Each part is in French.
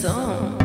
song.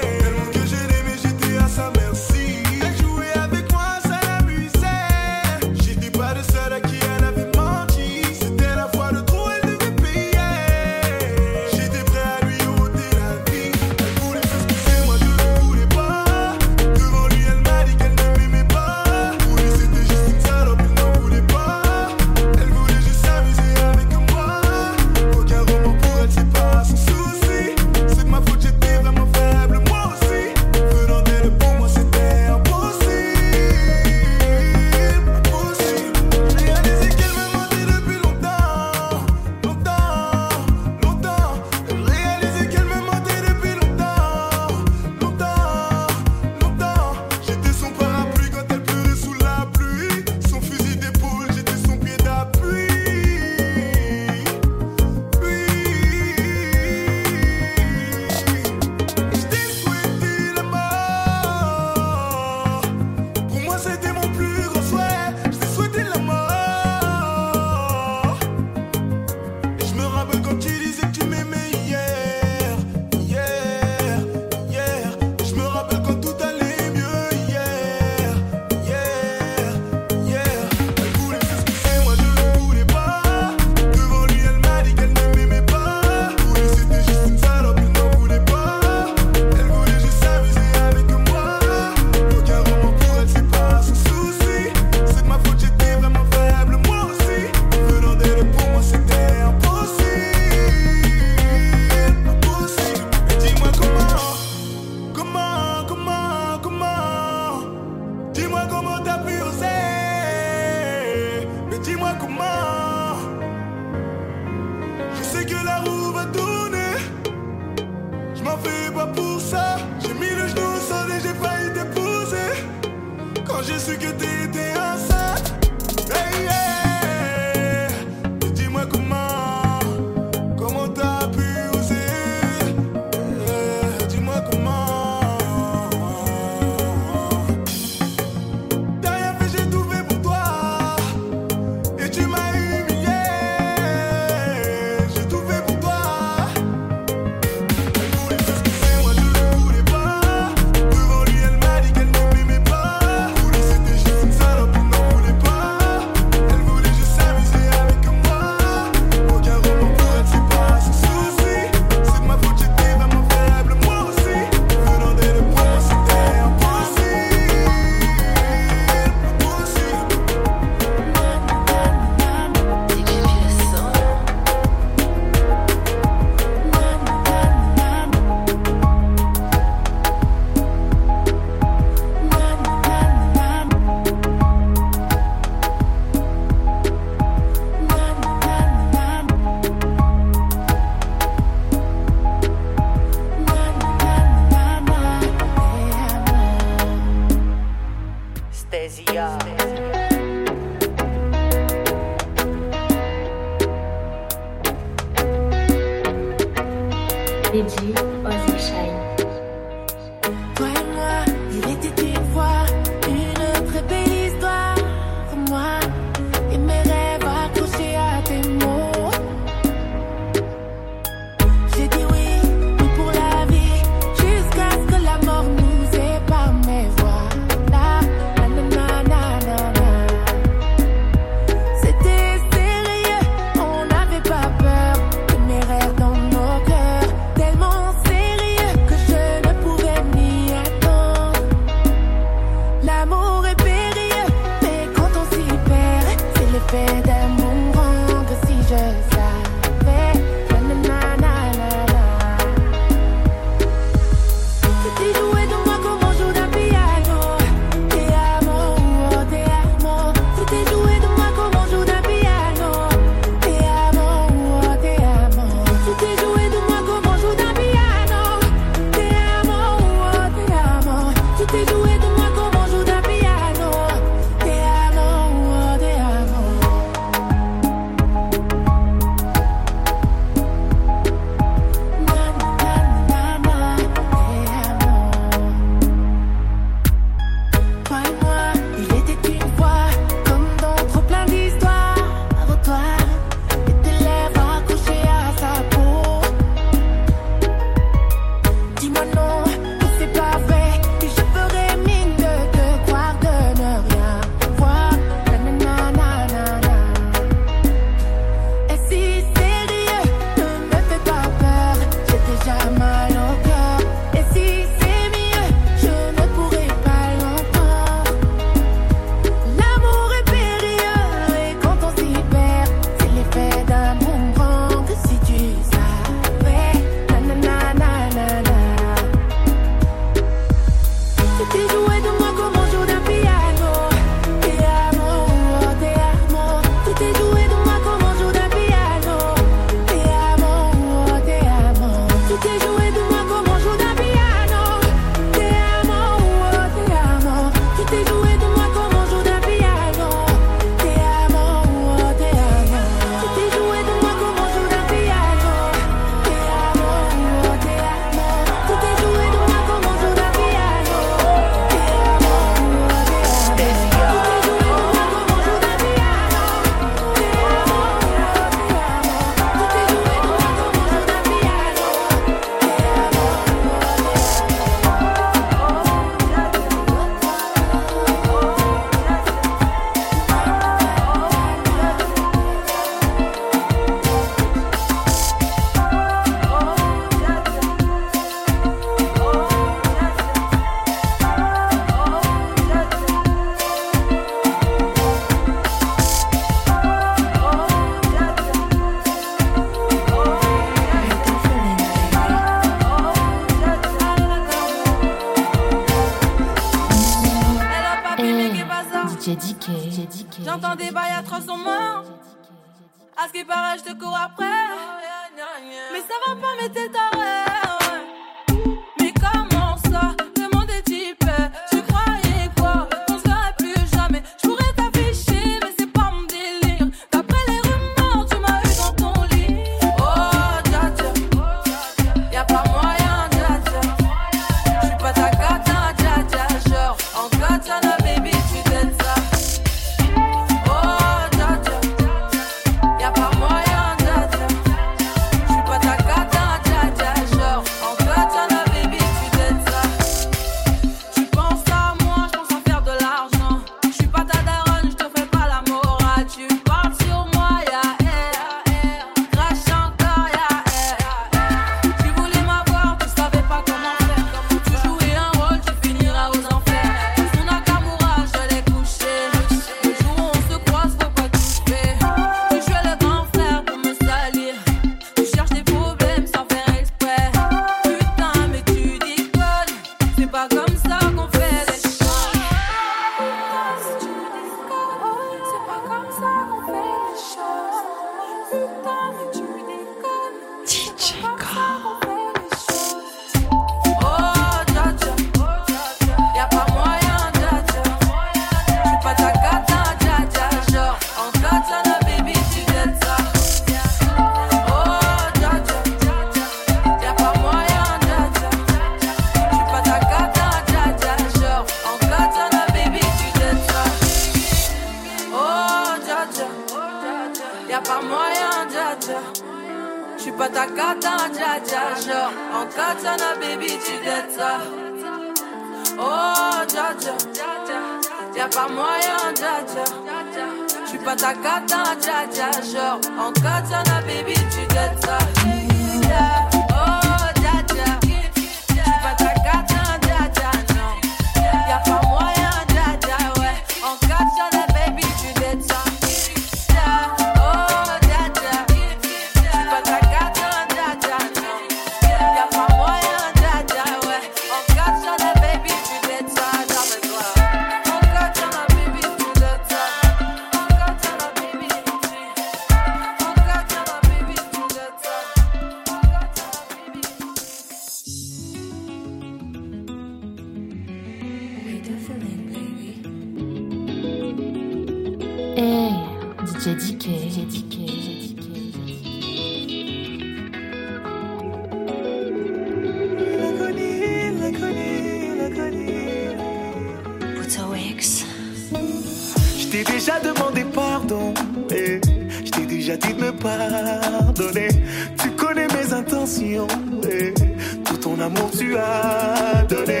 tout ton amour tu as donné.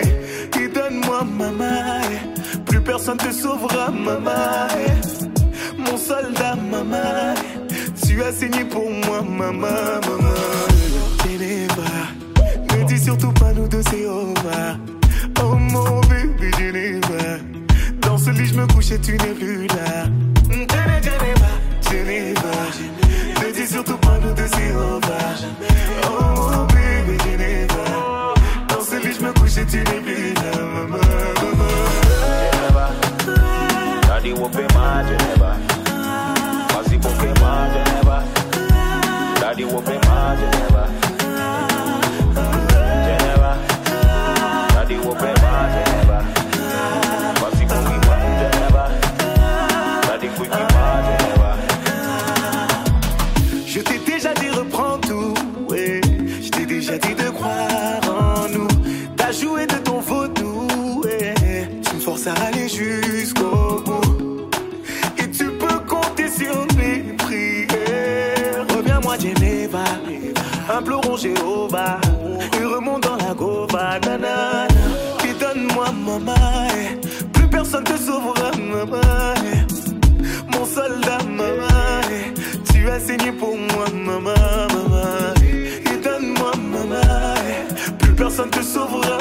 Et donne-moi ma main. Plus personne te sauvera, maman. Mon soldat, maman. Tu as saigné pour moi, maman, maman. Geneva, ne dis surtout pas nous deux, c'est over. Oh mon bébé Geneva, dans ce lit je me couche et tu n'es plus là. Geneva, Geneva, Geneva, ne dis surtout pas nous deux, c'est over. Oh Daddy will be my Geneva. My Daddy will be my Geneva. Daddy will my Geneva. à aller jusqu'au bout. Et tu peux compter sur mes prières. Reviens-moi, Geneva. Implorons Jéhovah. Et remonte dans la Gova. Nanana. Et donne-moi, maman. Plus personne te sauvera, maman. Mon soldat, maman. Tu as saigné pour moi, maman. maman. Et donne-moi, maman. Plus personne te sauvera.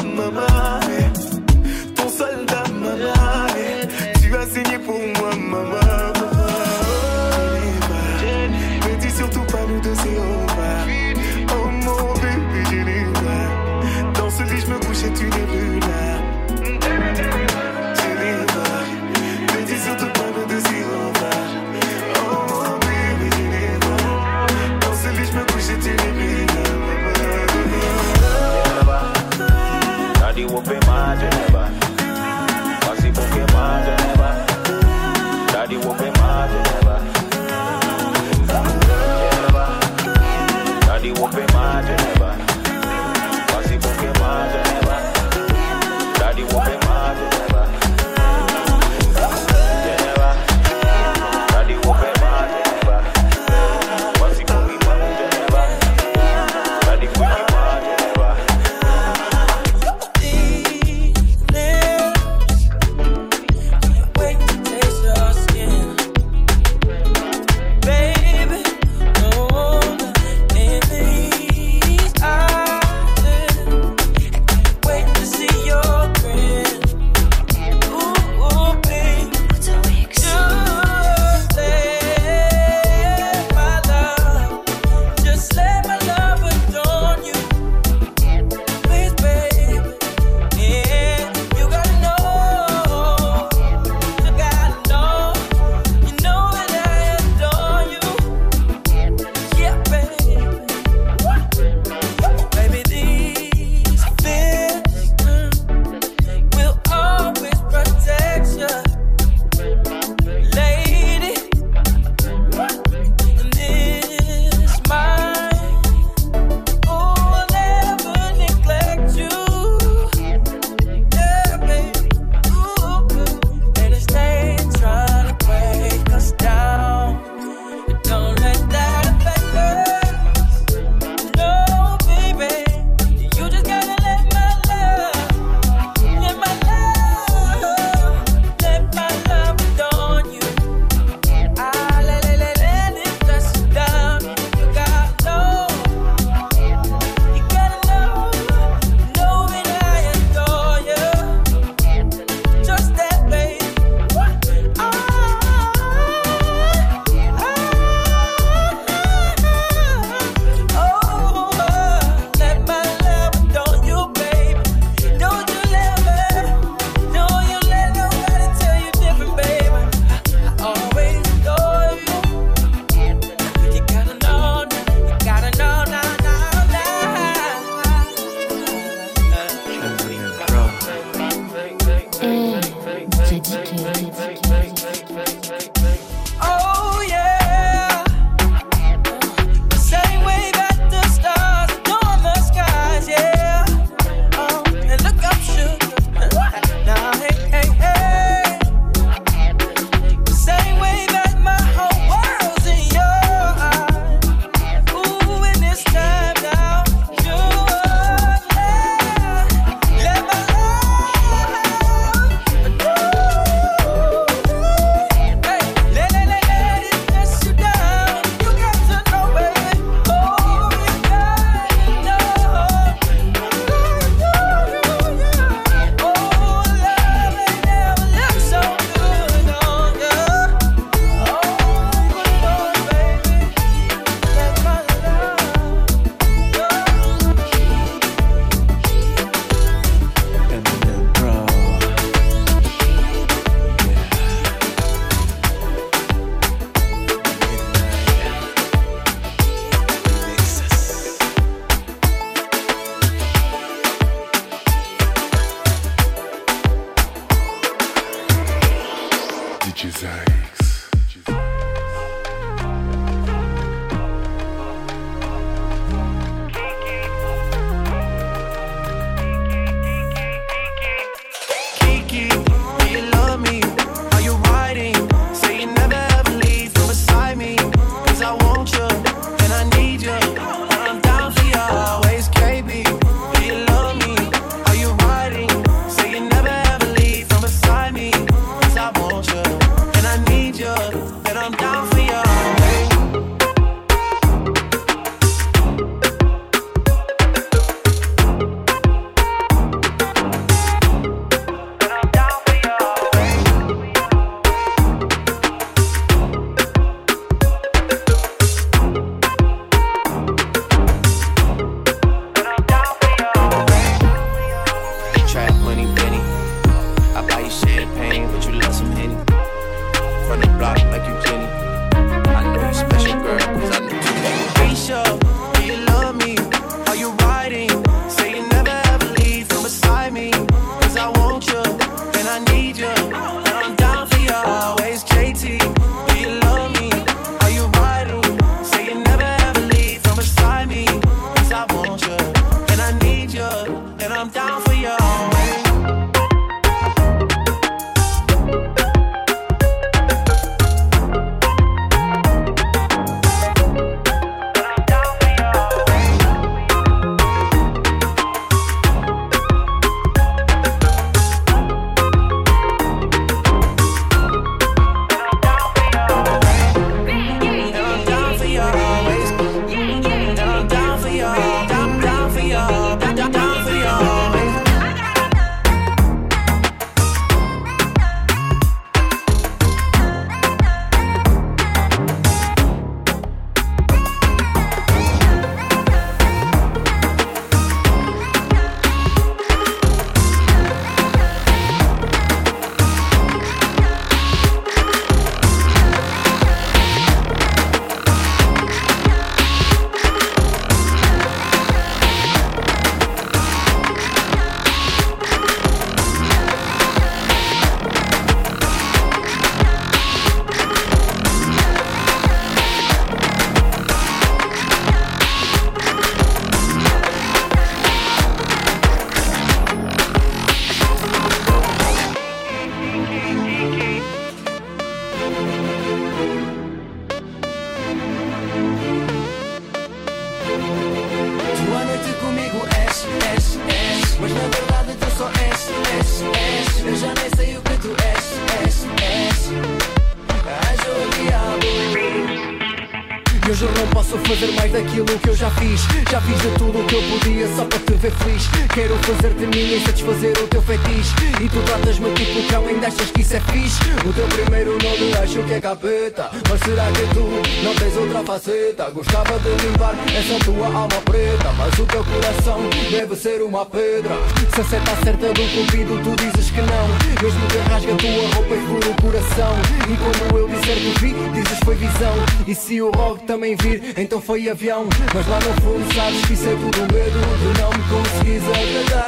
Faceta? Gostava de limpar essa tua alma preta Mas o teu coração deve ser uma pedra. Se a seta certa do cupido tu dizes que não. Mesmo que rasga a tua roupa e fura o coração. E como eu disser que vi, dizes foi visão. E se o rock também vir, então foi avião. Mas lá no fundo sabes que isso é tudo medo De não me conseguires agradar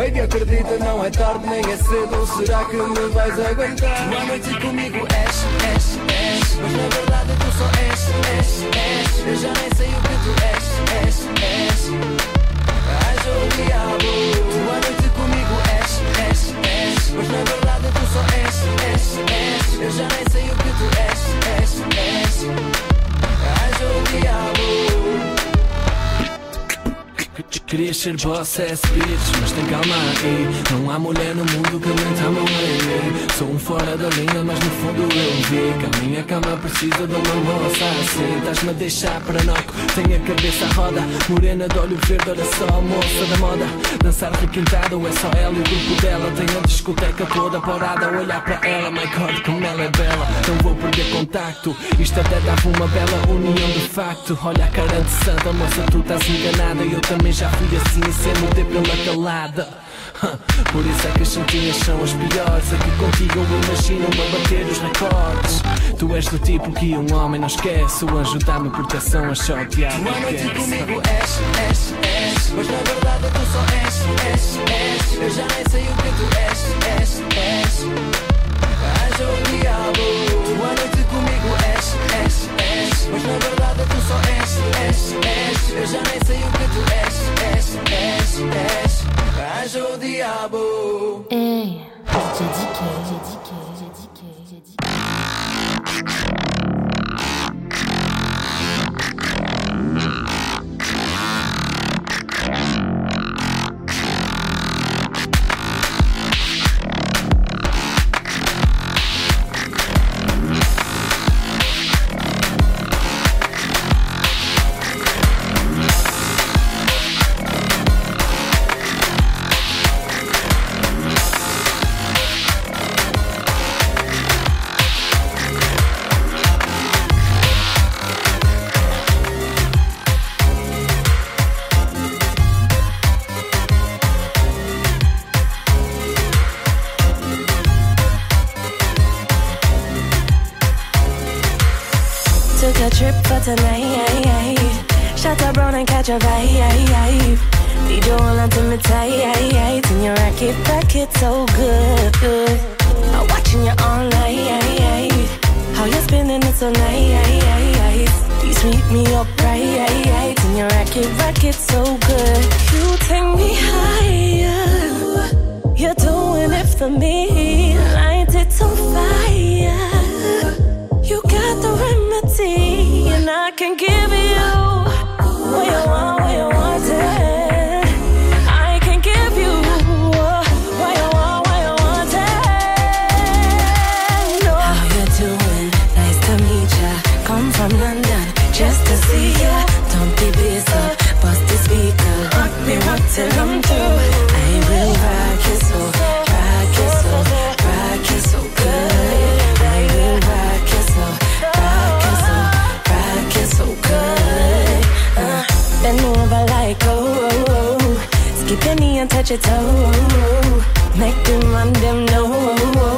Baby, acredita, não é tarde nem é cedo. Será que me vais aguentar? Uma noite comigo és, és, és. Mas na verdade tu só és, és, és. Eu já nem sei o que tu és, és, és. Anjo ou diabo. Tua noite comigo és, és, és. Mas na verdade tu só és, és, és. Eu já nem sei o que tu és, és, és. Anjo ou diabo Querias ser boss bitch, mas tem calma aí. Não há mulher no mundo que aguenta a mão em mim Sou um fora da linha, mas no fundo eu vi Que a minha cama precisa de uma moça assim. Estás-me a deixar paranoico, tenho a cabeça à roda. Morena de olho verde, olha só moça da moda. Dançar requintado, é só ela e o grupo dela. Tenho a discoteca toda parada a olhar para ela. My God, como ela é bela, não vou perder contacto. Isto até dava uma bela união de facto. Olha a cara de santa, moça, tu estás enganada Eu também já fui assim, sem morder pela calada. Por isso é que as santinhas são as piores. Aqui contigo eu imagino-me a bater os recordes. Tu és do tipo que um homem não esquece. O anjo dá-me proteção, a o diabo Uma noite comigo és, és, és. Mas na verdade tu só és, és, és. Eu já nem sei o que tu és, és, és Arranja o diabo. A noite comigo és, és, és. Mas na verdade tu só és, és, és. Eu já nem sei o que tu és, és, és, és. Arranja um diabo. Ei, Já DJ Dick, DJ And your racket, racket so good. I'm watching you all night. How you spinning it so nice. You sweep me up right. And your racket, racket so good. You take me higher. You're doing it for me. Light it on fire. You got the remedy, and I can give you your toe. Make them run them know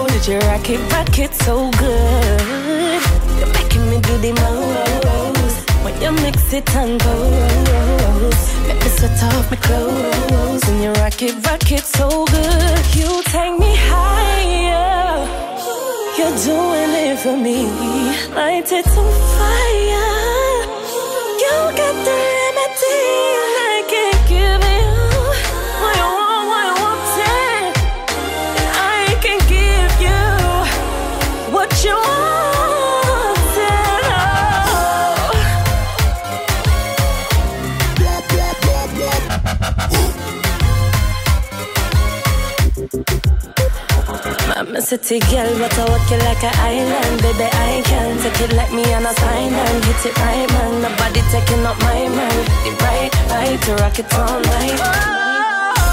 that you rock it, rock it so good. You're making me do the most when you mix it and goes. Make me sweat off my clothes and you rock it, rock it so good. You take me higher. You're doing it for me. Light it on fire. You got the city girl, but I walk you like an island. Baby, I can take it like me and a sign and hit it right, man. Nobody taking up my man. The right, right to rock it all night.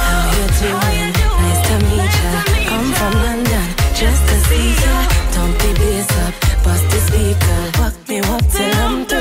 How you doing? Nice to meet ya. Come from London just to see ya. Don't be bass up, bust the speaker. Walk me up till I'm through.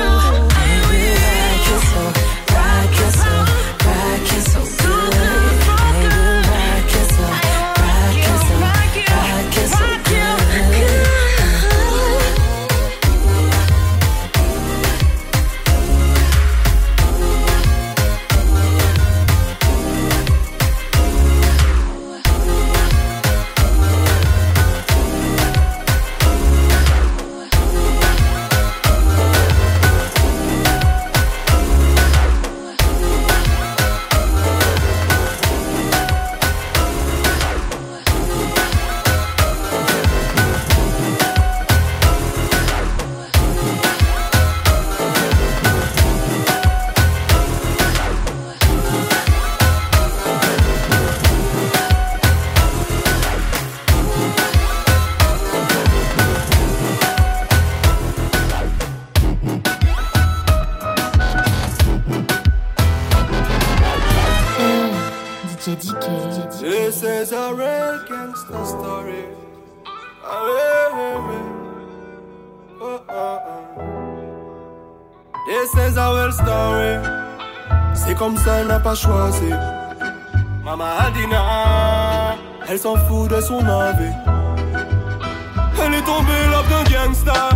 Elle est tombée là d'un gangsta.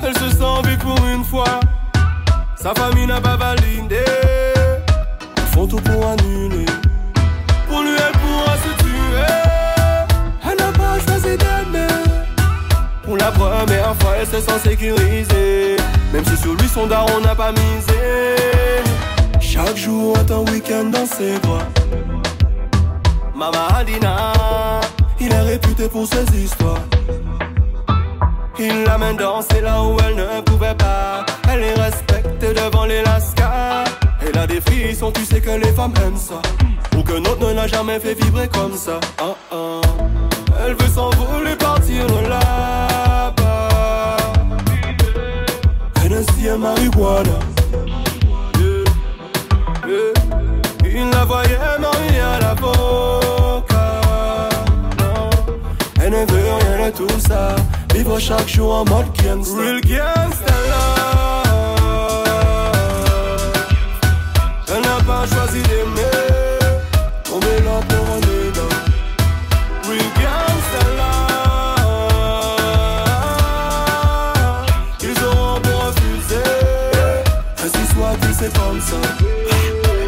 Elle se sent vivre pour une fois. Sa famille n'a pas validé. Ils font tout pour annuler. Pour lui, elle pourra se tuer. Elle n'a pas choisi d'aimer. Pour la première fois, elle se sent sécurisée. Même si sur Sur lui, son daron n'a pas misé. Chaque jour est un week-end dans ses bras. Mama Adina, pour ses histoires. Il l'amène danser là où elle ne pouvait pas. Elle est respectée devant les lascars. Elle a des frissons, tu sais que les femmes aiment ça. Aucun autre ne l'a jamais fait vibrer comme ça. Ah, ah. Elle veut s'envoler, partir de là-bas. Et marijuana. Tout ça. Vivre chaque jour en mode gangsta. Real gangsta love. Elle n'a pas choisi d'aimer. Tomber là pour un nigga. Real gangsta love. Ils auront beau refuser. Ainsi soit-il, c'est comme ça.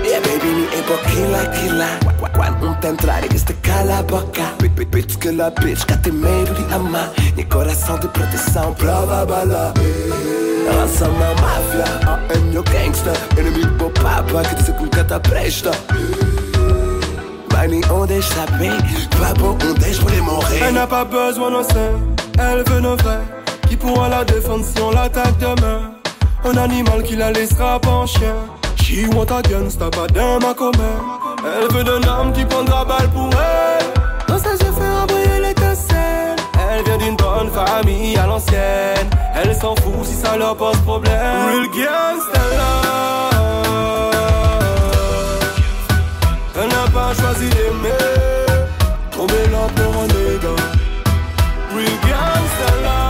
Yeah, baby, ni epo kila kila Te entrare este cala a boca Bitch, que la bitch que tem medo de amar E coração de proteção prova bala Ela só uma máfia, ah, é meu gangster Inimigo pro papa que diz que nunca tá presta Mas nenhum deles sabe Pas bon, um deles pode Elle n'a pas besoin d'un sein, elle veut nos vrais. Qui pourra la défendre si on l'attaque demain? Un animal qui la laissera pas en chien. She want a gangsta, pas d'homme à commun. Elle veut d'un homme qui prendra balle pour elle. Dans ses yeux fera briller l'étincelle. Elle vient d'une bonne famille à l'ancienne. Elle s'en fout si ça leur pose problème. Real gangsta. Elle n'a pas choisi d'aimer. Tomber là pour un. Real gangsta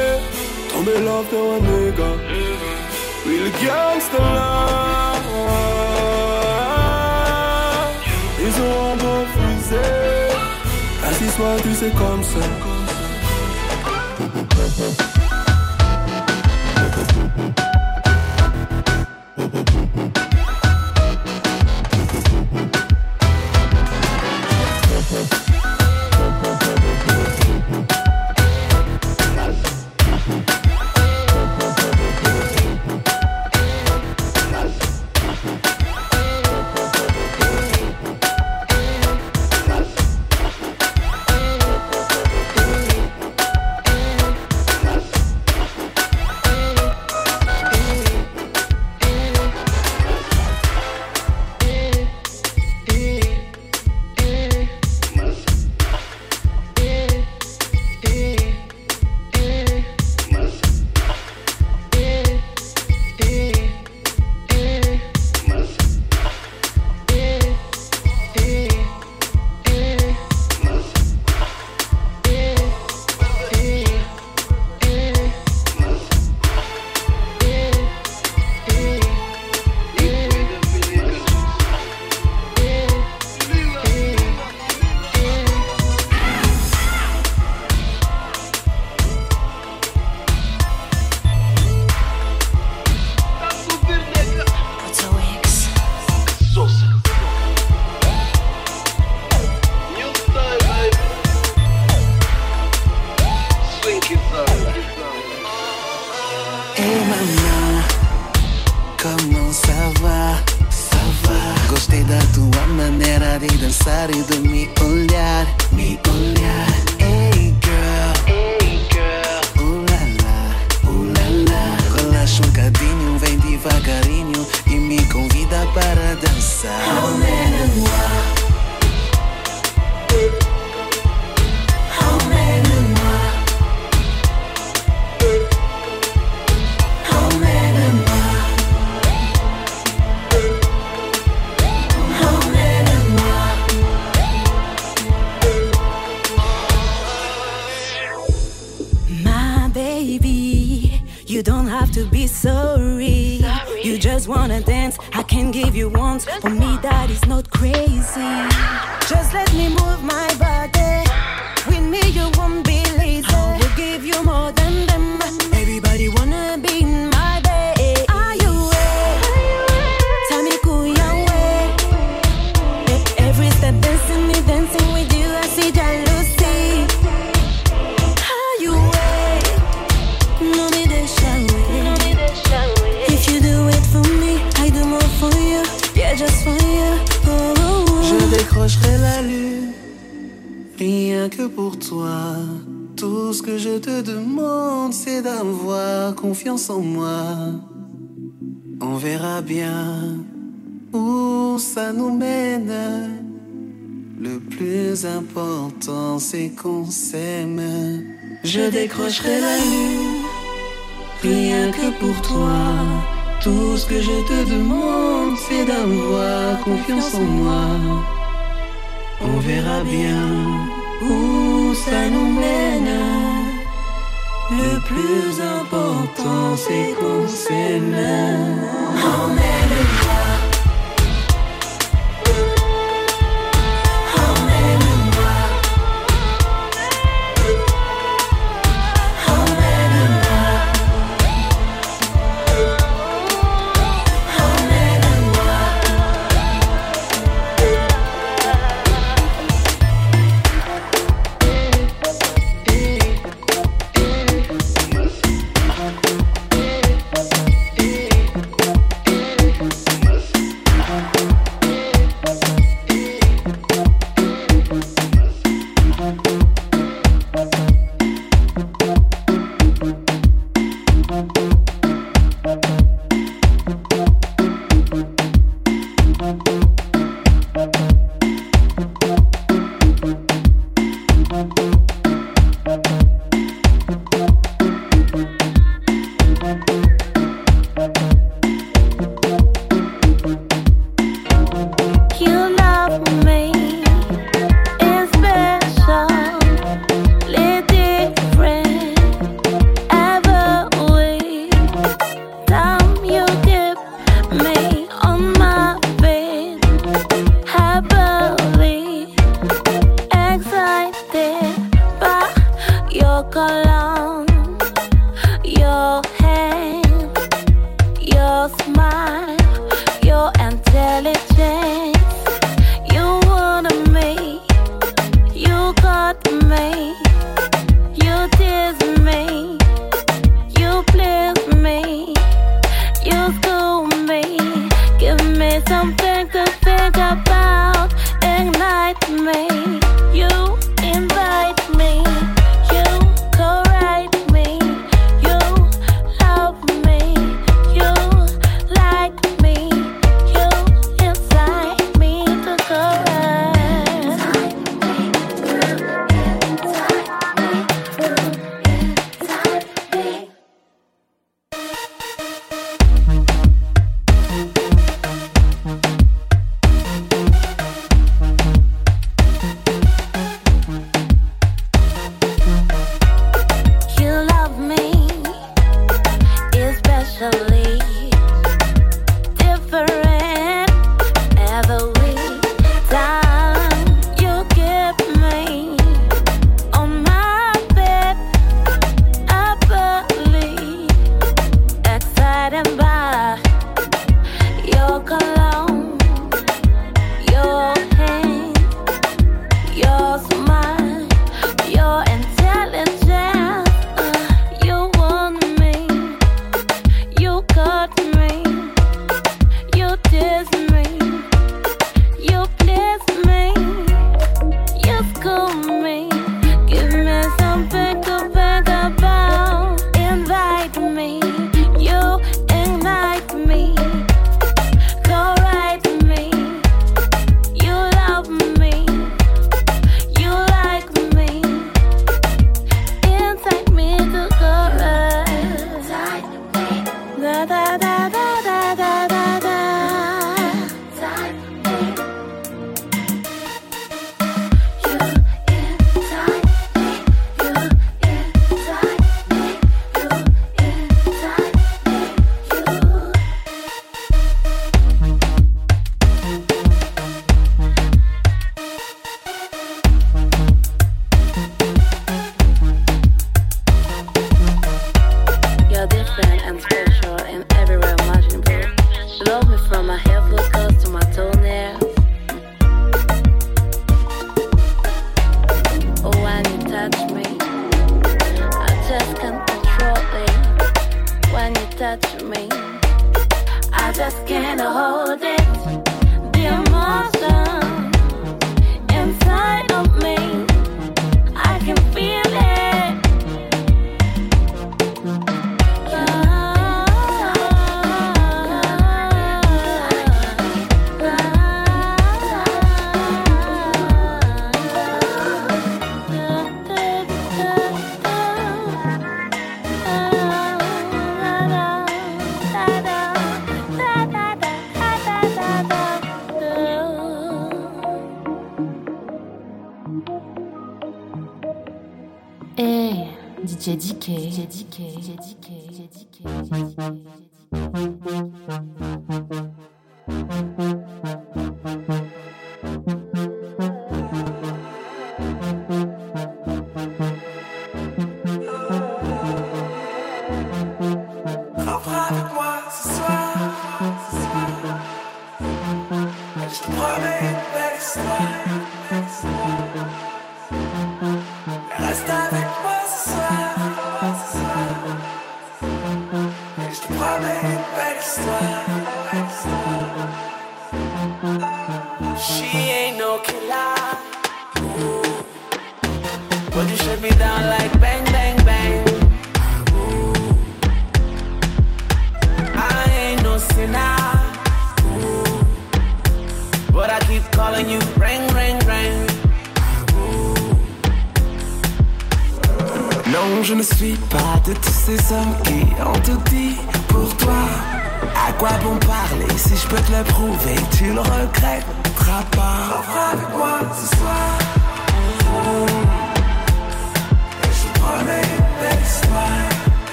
Och blir lovd och en nigga. Real gangsta life Ils ont refusé Assis-toi, tu sais comme pulling just wanna dance, I can give you once. For me, that is not crazy. Just let me move my body. With me, you won't be que pour toi. Tout ce que je te demande, c'est d'avoir confiance en moi. On verra bien où ça nous mène. Le plus important, c'est qu'on s'aime. Je décrocherai la lune, rien que pour toi. Tout ce que je te demande, c'est d'avoir confiance en moi. On verra bien où ça nous mène. Le plus important, c'est qu'on s'aime. I just can't hold it. The emotion inside of me, I can feel J'ai dit que, j'ai dit que, j'ai dit que, j'ai dit que, j'ai dit que.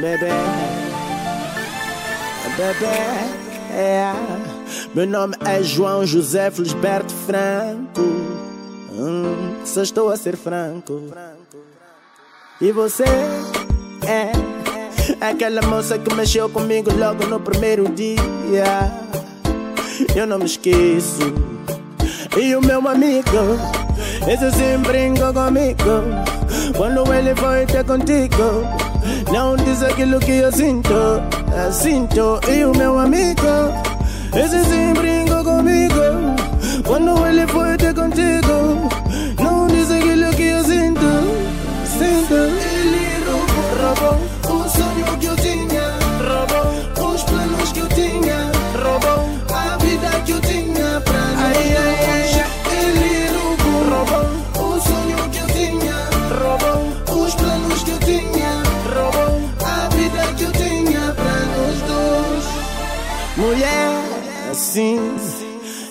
bébé, bébé. Meu nome é João José Felisberto Franco. Hum, só estou a ser franco. E você é aquela moça que mexeu comigo logo no primeiro dia. Eu não me esqueço. E o meu amigo, esse sim brincou comigo. Quando ele foi ter contigo, La hundisa que lo que yo siento, la siento y un meu amigo. Ese siempre brinco conmigo, cuando huele fuerte contigo.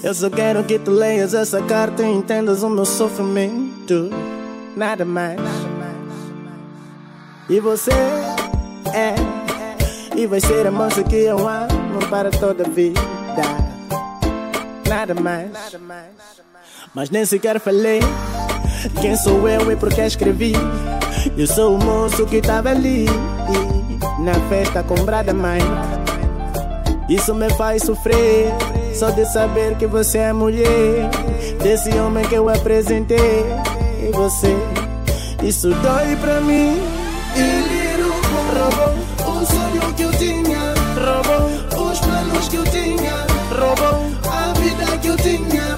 Eu só quero que tu leias essa carta e entendas o meu sofrimento. Nada mais. E você é. E vai ser a moça que eu amo para toda a vida. Nada mais. Mas nem sequer falei quem sou eu e por que escrevi. Eu sou o moço que tava ali na festa com Brada Mãe. Isso me faz sofrer só de saber que você é mulher desse homem que eu apresentei. E você, isso dói pra mim. Ele roubou, o sonho que eu tinha, roubou os planos que eu tinha, roubou a vida que eu tinha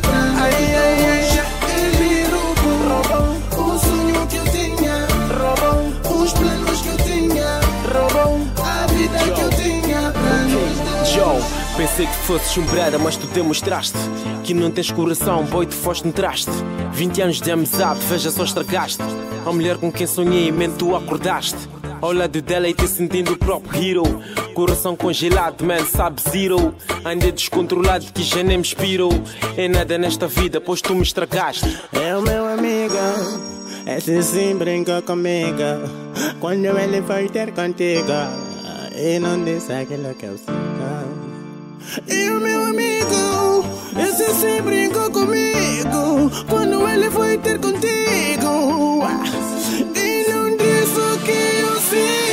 Pensei que fosses umbrada, mas tu demonstraste Que não tens coração, boi, tu foste no traste. 20 anos de amizade, veja só estragaste. A mulher com quem sonhei mente tu acordaste. Ao lado dela e te sentindo o próprio hero. Coração congelado, man, sabe zero. Andei descontrolado que já nem me inspirou. É nada nesta vida, pois tu me estragaste. É o meu amigo, esse sim brinca comigo. Quando ele foi ter contigo, e não disse aquilo que eu sinto. E o meu amigo, esse sim brincou comigo. Quando ele foi ter contigo, e não disse o que eu sinto.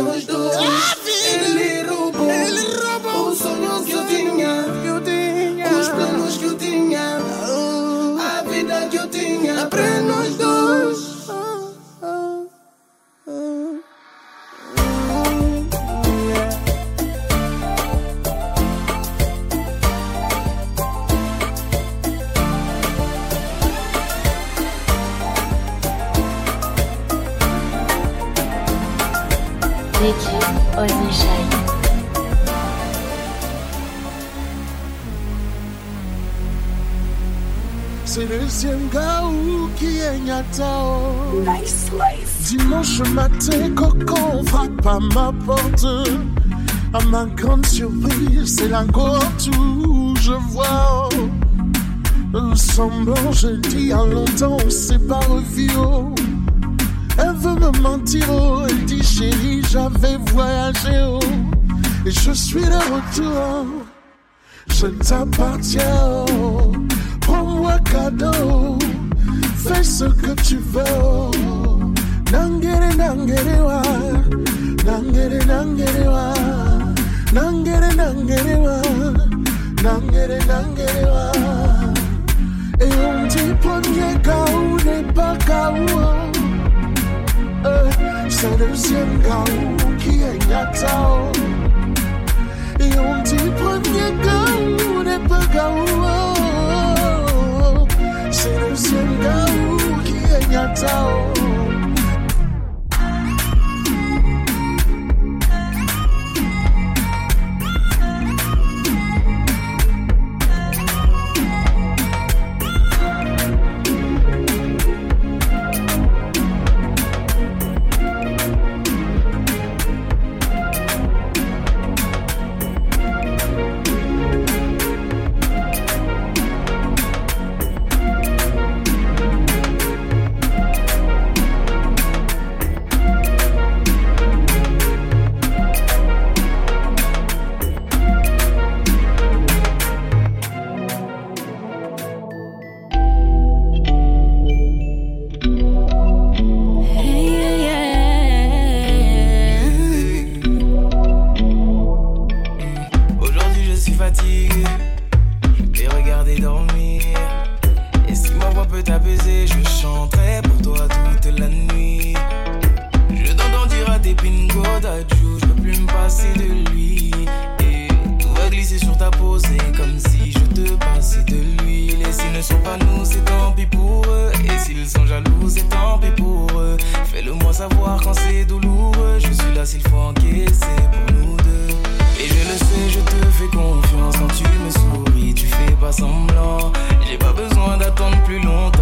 erros do C'est le Ziengaou qui est Nyatao. Nice life. Dimanche matin, coco frappe à ma porte. À ma grande surprise, c'est la où je vois. Un semblant, je dis à longtemps, on s'est pas revu. Elle veut me mentir, oh. elle dit chérie, j'avais voyagé. oh. Et je suis de retour. Je t'appartiens. oh. Prends-moi cadeau. Fais ce que tu veux. Nangere, nangere, wa. Nangere, nangere, wa. Nangere, nangere, wa. Nangere, nangere, wa. Et on dit premier gaou n'est pas. Euh, C'est deuxième gaou qui est nyatao. Et on dit premier gaou n'est pas gaou. Seducing kau kianya fatigué, je t'ai regardé dormir. Et si ma voix peut t'apaiser, je chanterai pour toi toute la nuit. Je t'entends dire à tes pingos d'adjou, je peux plus me passer de lui. Et tout va glisser sur ta peau, c'est comme si je te passais de l'huile. Et s'ils ne sont pas nous, c'est tant pis pour eux. Et s'ils sont jaloux, c'est tant pis pour eux. Fais-le moi savoir quand c'est douloureux. Je suis là s'il faut encaisser pour nous deux. Et je le sais, je J'ai pas besoin d'attendre plus longtemps,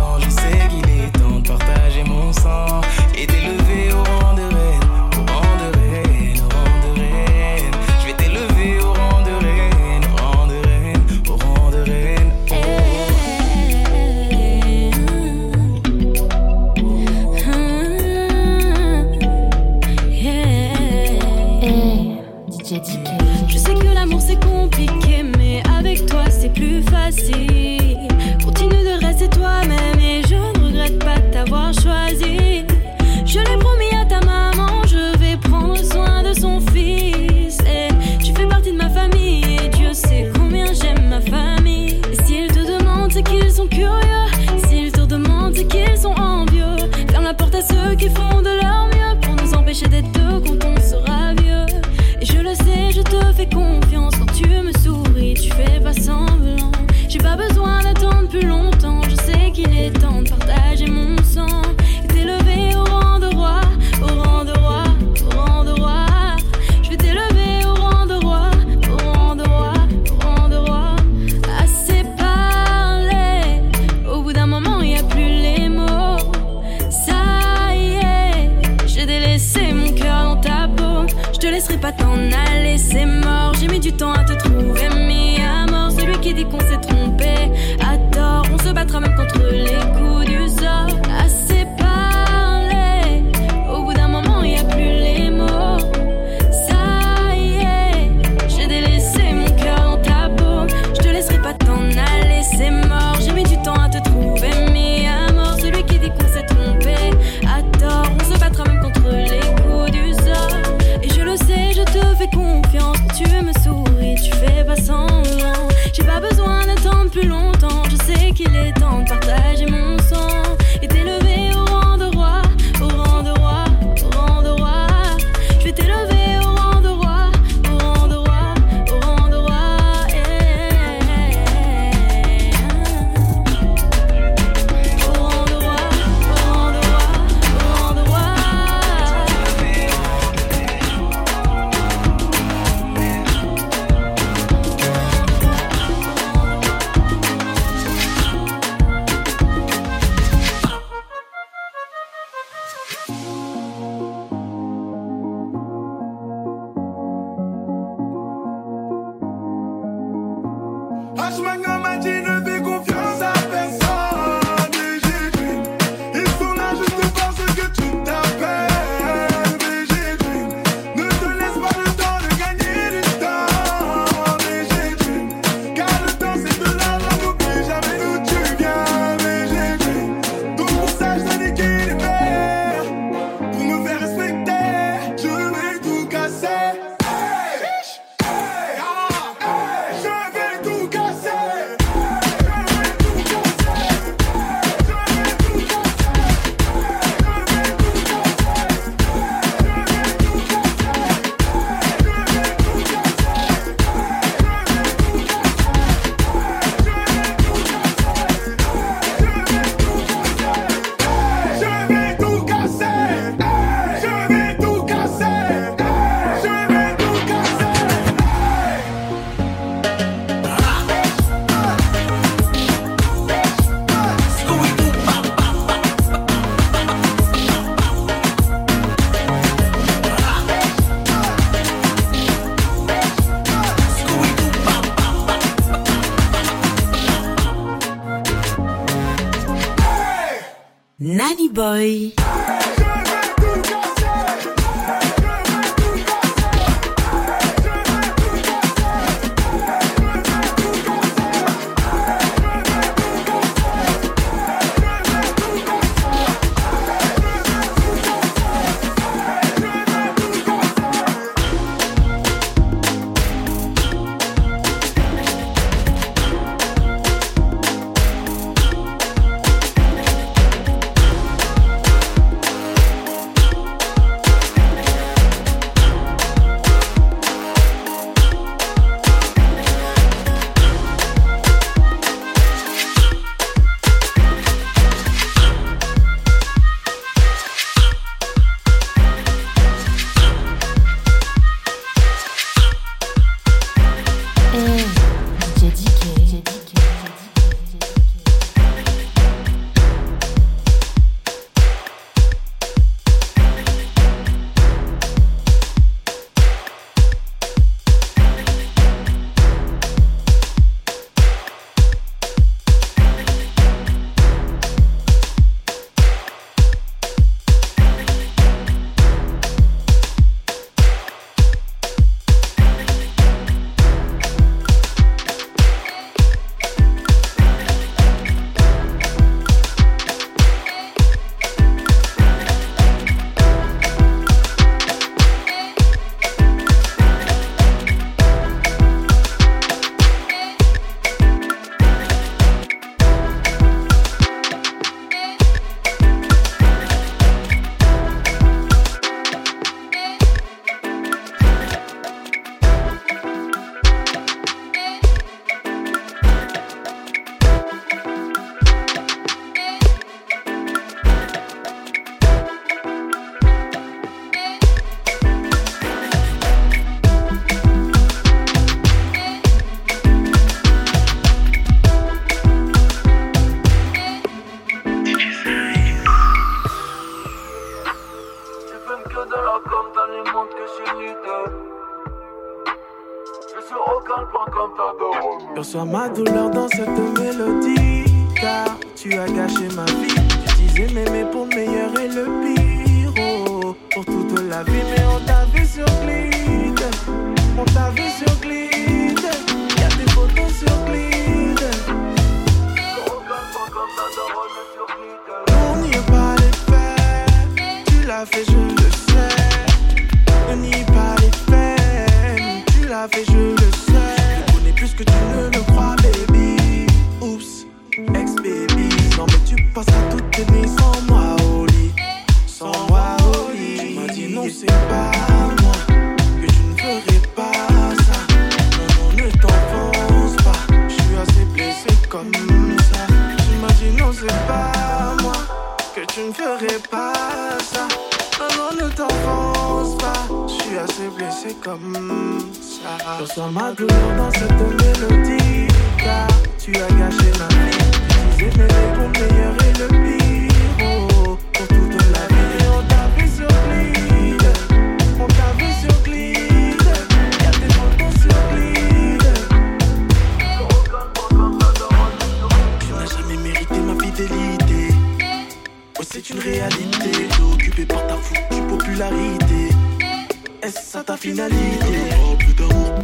Oh, plus d'amour,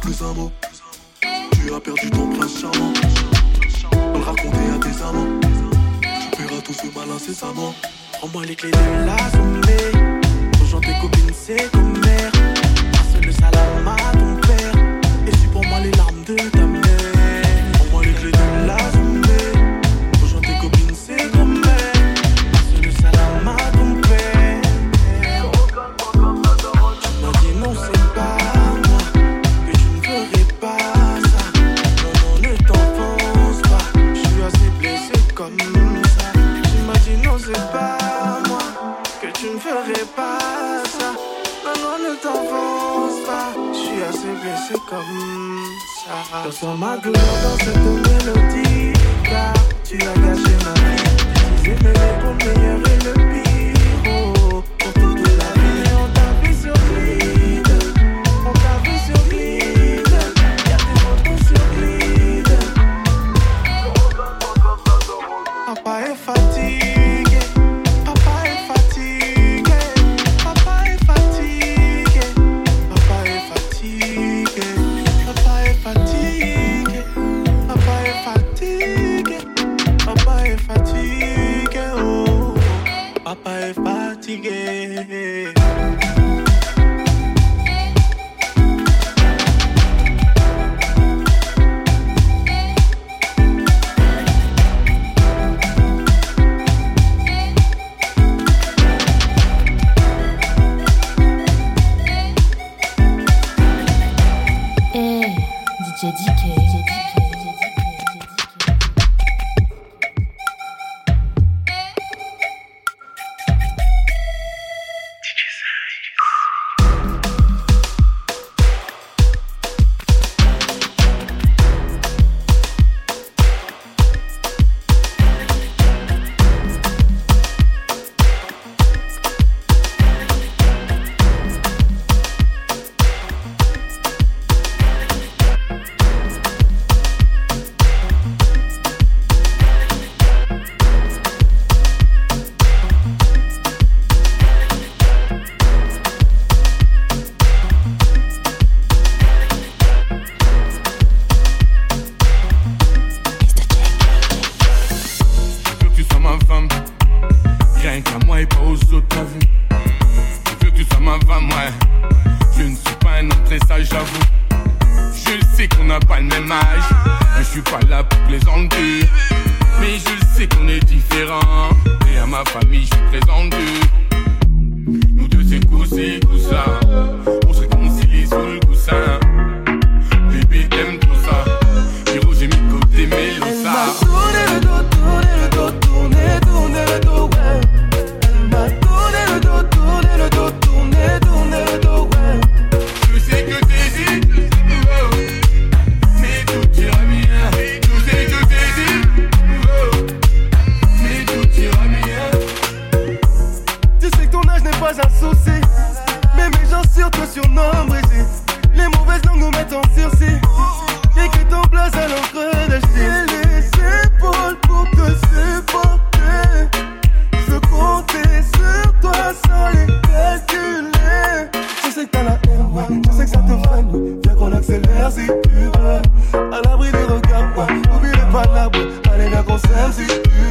plus un mot. Tu as perdu ton prince charmant. Le raconter à tes amants. Tu paieras tout ce mal incessamment. Rends-moi les clés de la sommée. Rejoins tes copines, c'est comme J'ai dit que. on